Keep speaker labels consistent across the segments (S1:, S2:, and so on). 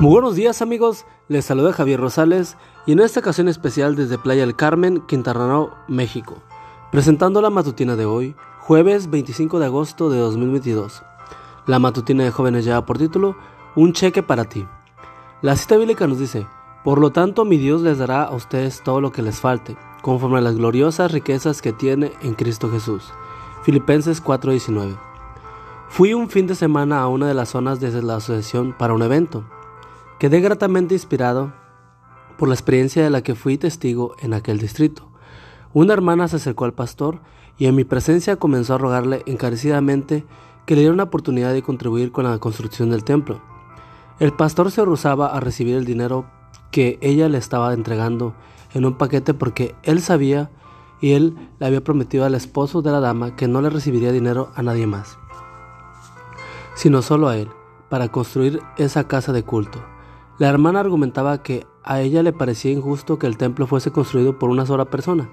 S1: Muy buenos días amigos, les saluda Javier Rosales y en esta ocasión especial desde Playa del Carmen, Quintana Roo, México, presentando la matutina de hoy, jueves 25 de agosto de 2022. La matutina de jóvenes lleva por título Un cheque para ti. La cita bíblica nos dice, por lo tanto mi Dios les dará a ustedes todo lo que les falte, conforme a las gloriosas riquezas que tiene en Cristo Jesús. Filipenses 4:19. Fui un fin de semana a una de las zonas de la asociación para un evento. Quedé gratamente inspirado por la experiencia de la que fui testigo en aquel distrito. Una hermana se acercó al pastor y en mi presencia comenzó a rogarle encarecidamente que le diera una oportunidad de contribuir con la construcción del templo. El pastor se rehusaba a recibir el dinero que ella le estaba entregando en un paquete porque él sabía y él le había prometido al esposo de la dama que no le recibiría dinero a nadie más, sino solo a él, para construir esa casa de culto. La hermana argumentaba que a ella le parecía injusto que el templo fuese construido por una sola persona.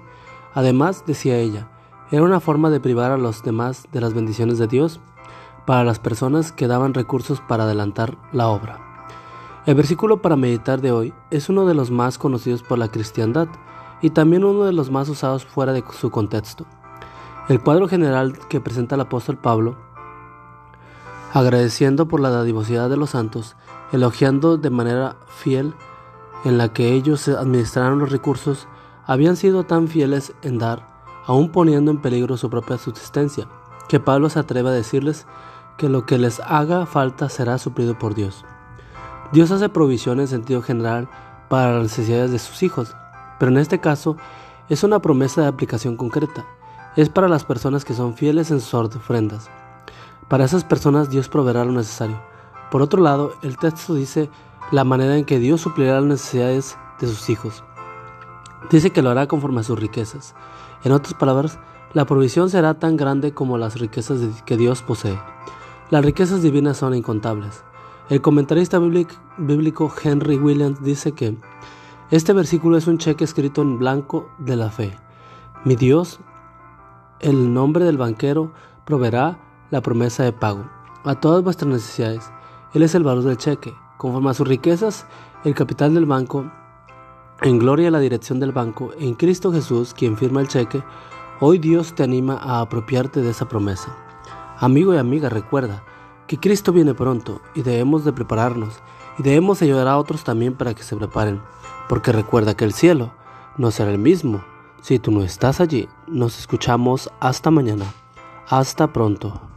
S1: Además, decía ella, era una forma de privar a los demás de las bendiciones de Dios para las personas que daban recursos para adelantar la obra. El versículo para meditar de hoy es uno de los más conocidos por la cristiandad y también uno de los más usados fuera de su contexto. El cuadro general que presenta el apóstol Pablo, agradeciendo por la dadivosidad de los santos, elogiando de manera fiel en la que ellos administraron los recursos, habían sido tan fieles en dar, aun poniendo en peligro su propia subsistencia, que Pablo se atreve a decirles que lo que les haga falta será suplido por Dios. Dios hace provisión en sentido general para las necesidades de sus hijos, pero en este caso es una promesa de aplicación concreta. Es para las personas que son fieles en sus ofrendas. Para esas personas Dios proveerá lo necesario. Por otro lado, el texto dice la manera en que Dios suplirá las necesidades de sus hijos. Dice que lo hará conforme a sus riquezas. En otras palabras, la provisión será tan grande como las riquezas que Dios posee. Las riquezas divinas son incontables. El comentarista bíblico Henry Williams dice que este versículo es un cheque escrito en blanco de la fe. Mi Dios, el nombre del banquero, proveerá la promesa de pago a todas vuestras necesidades él es el valor del cheque. Conforme a sus riquezas, el capital del banco, en gloria a la dirección del banco, en Cristo Jesús, quien firma el cheque, hoy Dios te anima a apropiarte de esa promesa. Amigo y amiga, recuerda que Cristo viene pronto y debemos de prepararnos y debemos ayudar a otros también para que se preparen, porque recuerda que el cielo no será el mismo. Si tú no estás allí, nos escuchamos hasta mañana. Hasta pronto.